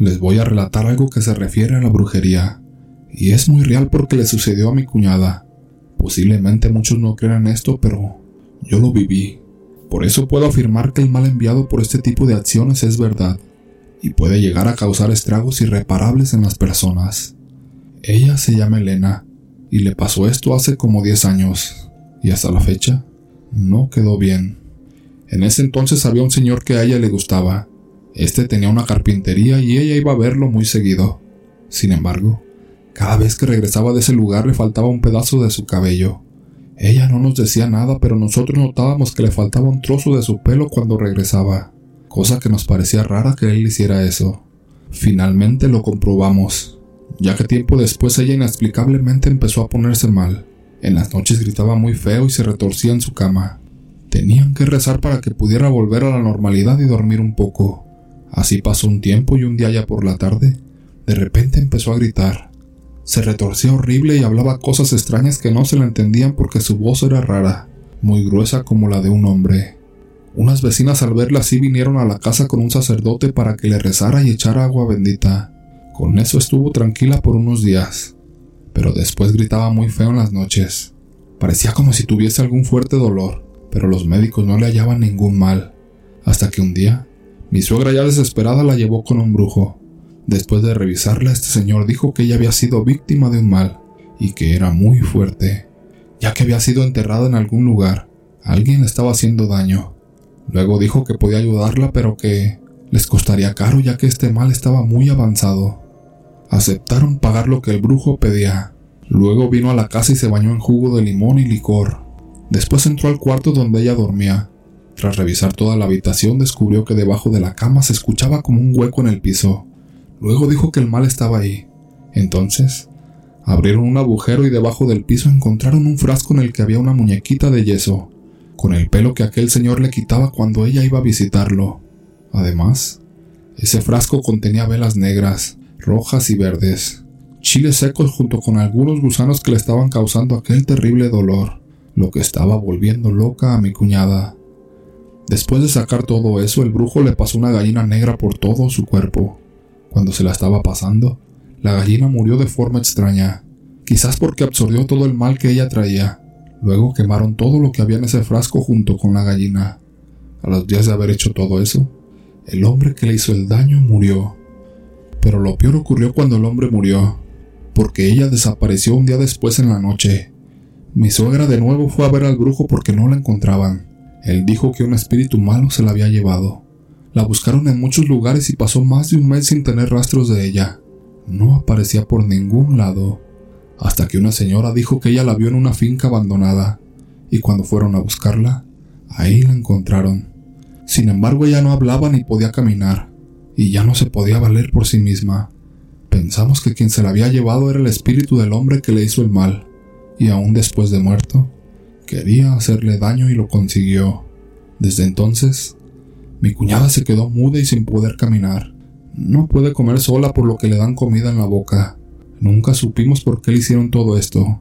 les voy a relatar algo que se refiere a la brujería, y es muy real porque le sucedió a mi cuñada. Posiblemente muchos no crean esto, pero yo lo viví. Por eso puedo afirmar que el mal enviado por este tipo de acciones es verdad, y puede llegar a causar estragos irreparables en las personas. Ella se llama Elena, y le pasó esto hace como 10 años, y hasta la fecha no quedó bien. En ese entonces había un señor que a ella le gustaba. Este tenía una carpintería y ella iba a verlo muy seguido. Sin embargo, cada vez que regresaba de ese lugar le faltaba un pedazo de su cabello. Ella no nos decía nada, pero nosotros notábamos que le faltaba un trozo de su pelo cuando regresaba, cosa que nos parecía rara que él hiciera eso. Finalmente lo comprobamos, ya que tiempo después ella inexplicablemente empezó a ponerse mal. En las noches gritaba muy feo y se retorcía en su cama. Tenían que rezar para que pudiera volver a la normalidad y dormir un poco. Así pasó un tiempo y un día ya por la tarde, de repente empezó a gritar. Se retorcía horrible y hablaba cosas extrañas que no se le entendían porque su voz era rara, muy gruesa como la de un hombre. Unas vecinas al verla así vinieron a la casa con un sacerdote para que le rezara y echara agua bendita. Con eso estuvo tranquila por unos días pero después gritaba muy feo en las noches. Parecía como si tuviese algún fuerte dolor, pero los médicos no le hallaban ningún mal. Hasta que un día, mi suegra ya desesperada la llevó con un brujo. Después de revisarla, este señor dijo que ella había sido víctima de un mal, y que era muy fuerte, ya que había sido enterrada en algún lugar. Alguien le estaba haciendo daño. Luego dijo que podía ayudarla, pero que les costaría caro ya que este mal estaba muy avanzado. Aceptaron pagar lo que el brujo pedía. Luego vino a la casa y se bañó en jugo de limón y licor. Después entró al cuarto donde ella dormía. Tras revisar toda la habitación descubrió que debajo de la cama se escuchaba como un hueco en el piso. Luego dijo que el mal estaba ahí. Entonces, abrieron un agujero y debajo del piso encontraron un frasco en el que había una muñequita de yeso, con el pelo que aquel señor le quitaba cuando ella iba a visitarlo. Además, ese frasco contenía velas negras, rojas y verdes, chiles secos junto con algunos gusanos que le estaban causando aquel terrible dolor, lo que estaba volviendo loca a mi cuñada. Después de sacar todo eso, el brujo le pasó una gallina negra por todo su cuerpo. Cuando se la estaba pasando, la gallina murió de forma extraña, quizás porque absorbió todo el mal que ella traía. Luego quemaron todo lo que había en ese frasco junto con la gallina. A los días de haber hecho todo eso, el hombre que le hizo el daño murió. Pero lo peor ocurrió cuando el hombre murió, porque ella desapareció un día después en la noche. Mi suegra de nuevo fue a ver al brujo porque no la encontraban. Él dijo que un espíritu malo se la había llevado. La buscaron en muchos lugares y pasó más de un mes sin tener rastros de ella. No aparecía por ningún lado, hasta que una señora dijo que ella la vio en una finca abandonada, y cuando fueron a buscarla, ahí la encontraron. Sin embargo, ella no hablaba ni podía caminar y ya no se podía valer por sí misma. Pensamos que quien se la había llevado era el espíritu del hombre que le hizo el mal, y aún después de muerto, quería hacerle daño y lo consiguió. Desde entonces, mi cuñada se quedó muda y sin poder caminar. No puede comer sola por lo que le dan comida en la boca. Nunca supimos por qué le hicieron todo esto.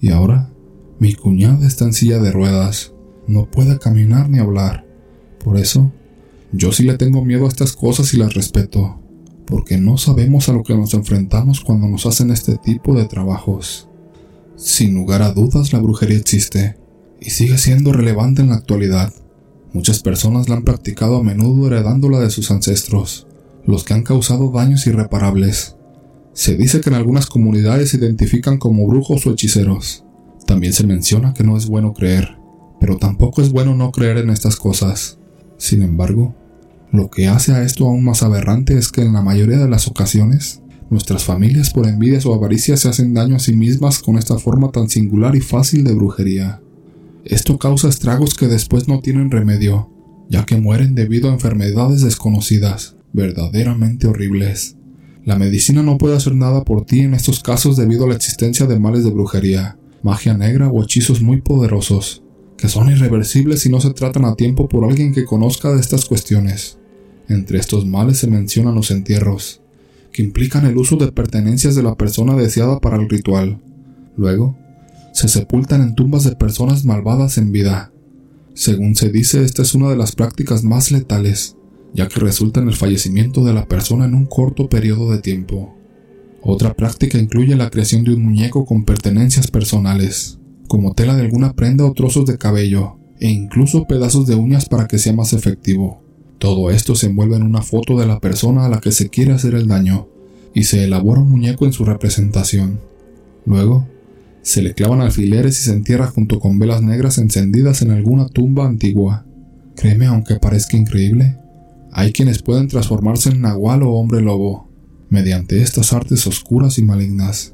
Y ahora, mi cuñada está en silla de ruedas. No puede caminar ni hablar. Por eso, yo sí le tengo miedo a estas cosas y las respeto, porque no sabemos a lo que nos enfrentamos cuando nos hacen este tipo de trabajos. Sin lugar a dudas, la brujería existe y sigue siendo relevante en la actualidad. Muchas personas la han practicado a menudo heredándola de sus ancestros, los que han causado daños irreparables. Se dice que en algunas comunidades se identifican como brujos o hechiceros. También se menciona que no es bueno creer, pero tampoco es bueno no creer en estas cosas. Sin embargo, lo que hace a esto aún más aberrante es que en la mayoría de las ocasiones, nuestras familias por envidias o avaricia se hacen daño a sí mismas con esta forma tan singular y fácil de brujería. Esto causa estragos que después no tienen remedio, ya que mueren debido a enfermedades desconocidas, verdaderamente horribles. La medicina no puede hacer nada por ti en estos casos debido a la existencia de males de brujería, magia negra o hechizos muy poderosos que son irreversibles si no se tratan a tiempo por alguien que conozca de estas cuestiones. Entre estos males se mencionan los entierros, que implican el uso de pertenencias de la persona deseada para el ritual. Luego, se sepultan en tumbas de personas malvadas en vida. Según se dice, esta es una de las prácticas más letales, ya que resulta en el fallecimiento de la persona en un corto periodo de tiempo. Otra práctica incluye la creación de un muñeco con pertenencias personales, como tela de alguna prenda o trozos de cabello, e incluso pedazos de uñas para que sea más efectivo. Todo esto se envuelve en una foto de la persona a la que se quiere hacer el daño, y se elabora un muñeco en su representación. Luego, se le clavan alfileres y se entierra junto con velas negras encendidas en alguna tumba antigua. Créeme, aunque parezca increíble, hay quienes pueden transformarse en nahual o hombre lobo, mediante estas artes oscuras y malignas.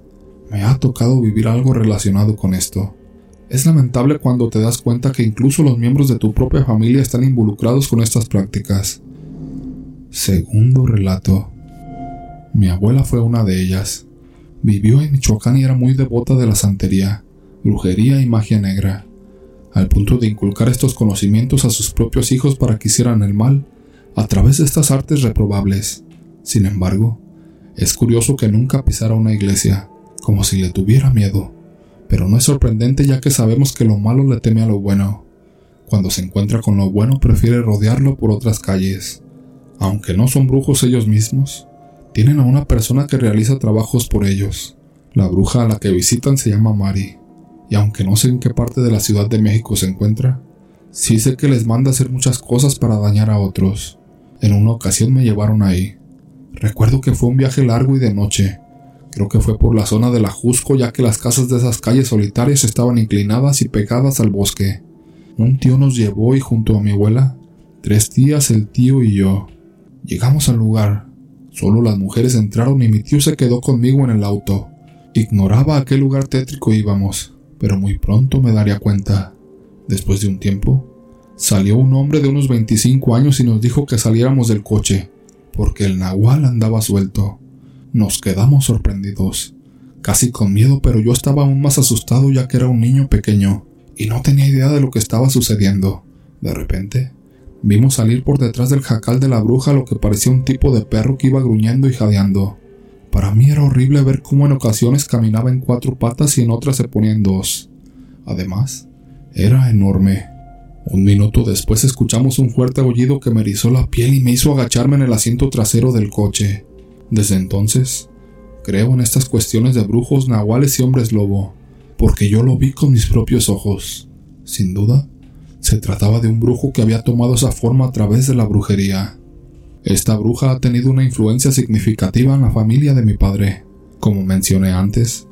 Me ha tocado vivir algo relacionado con esto. Es lamentable cuando te das cuenta que incluso los miembros de tu propia familia están involucrados con estas prácticas. Segundo relato. Mi abuela fue una de ellas. Vivió en Michoacán y era muy devota de la santería, brujería y magia negra, al punto de inculcar estos conocimientos a sus propios hijos para que hicieran el mal a través de estas artes reprobables. Sin embargo, es curioso que nunca pisara una iglesia, como si le tuviera miedo. Pero no es sorprendente ya que sabemos que lo malo le teme a lo bueno. Cuando se encuentra con lo bueno prefiere rodearlo por otras calles. Aunque no son brujos ellos mismos, tienen a una persona que realiza trabajos por ellos. La bruja a la que visitan se llama Mari, y aunque no sé en qué parte de la Ciudad de México se encuentra, sí sé que les manda hacer muchas cosas para dañar a otros. En una ocasión me llevaron ahí. Recuerdo que fue un viaje largo y de noche, Creo que fue por la zona de la Jusco ya que las casas de esas calles solitarias estaban inclinadas y pegadas al bosque. Un tío nos llevó y junto a mi abuela, tres tías, el tío y yo. Llegamos al lugar. Solo las mujeres entraron y mi tío se quedó conmigo en el auto. Ignoraba a qué lugar tétrico íbamos, pero muy pronto me daría cuenta. Después de un tiempo, salió un hombre de unos 25 años y nos dijo que saliéramos del coche, porque el nahual andaba suelto. Nos quedamos sorprendidos, casi con miedo, pero yo estaba aún más asustado ya que era un niño pequeño y no tenía idea de lo que estaba sucediendo. De repente, vimos salir por detrás del jacal de la bruja lo que parecía un tipo de perro que iba gruñendo y jadeando. Para mí era horrible ver cómo en ocasiones caminaba en cuatro patas y en otras se ponía en dos. Además, era enorme. Un minuto después escuchamos un fuerte aullido que me erizó la piel y me hizo agacharme en el asiento trasero del coche. Desde entonces, creo en estas cuestiones de brujos, nahuales y hombres lobo, porque yo lo vi con mis propios ojos. Sin duda, se trataba de un brujo que había tomado esa forma a través de la brujería. Esta bruja ha tenido una influencia significativa en la familia de mi padre. Como mencioné antes,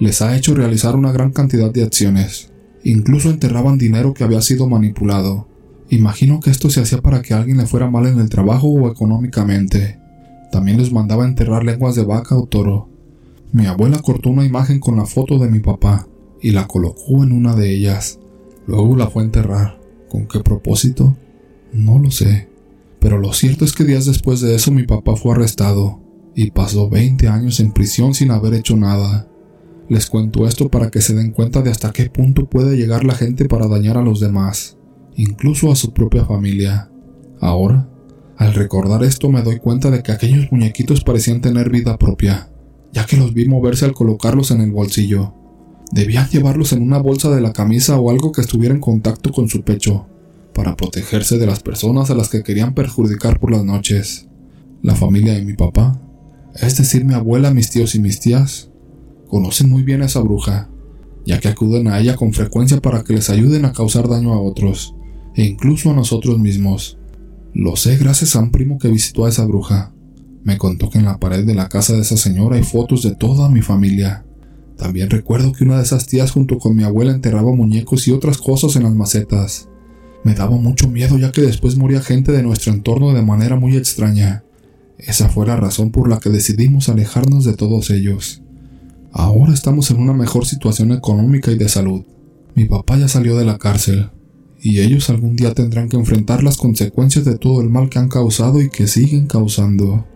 les ha hecho realizar una gran cantidad de acciones. Incluso enterraban dinero que había sido manipulado. Imagino que esto se hacía para que alguien le fuera mal en el trabajo o económicamente. También les mandaba enterrar lenguas de vaca o toro. Mi abuela cortó una imagen con la foto de mi papá y la colocó en una de ellas. Luego la fue a enterrar. ¿Con qué propósito? No lo sé. Pero lo cierto es que días después de eso mi papá fue arrestado y pasó 20 años en prisión sin haber hecho nada. Les cuento esto para que se den cuenta de hasta qué punto puede llegar la gente para dañar a los demás, incluso a su propia familia. Ahora, al recordar esto me doy cuenta de que aquellos muñequitos parecían tener vida propia, ya que los vi moverse al colocarlos en el bolsillo. Debían llevarlos en una bolsa de la camisa o algo que estuviera en contacto con su pecho, para protegerse de las personas a las que querían perjudicar por las noches. La familia de mi papá, es decir, mi abuela, mis tíos y mis tías, conocen muy bien a esa bruja, ya que acuden a ella con frecuencia para que les ayuden a causar daño a otros, e incluso a nosotros mismos. Lo sé gracias a un primo que visitó a esa bruja. Me contó que en la pared de la casa de esa señora hay fotos de toda mi familia. También recuerdo que una de esas tías junto con mi abuela enterraba muñecos y otras cosas en las macetas. Me daba mucho miedo ya que después moría gente de nuestro entorno de manera muy extraña. Esa fue la razón por la que decidimos alejarnos de todos ellos. Ahora estamos en una mejor situación económica y de salud. Mi papá ya salió de la cárcel, y ellos algún día tendrán que enfrentar las consecuencias de todo el mal que han causado y que siguen causando.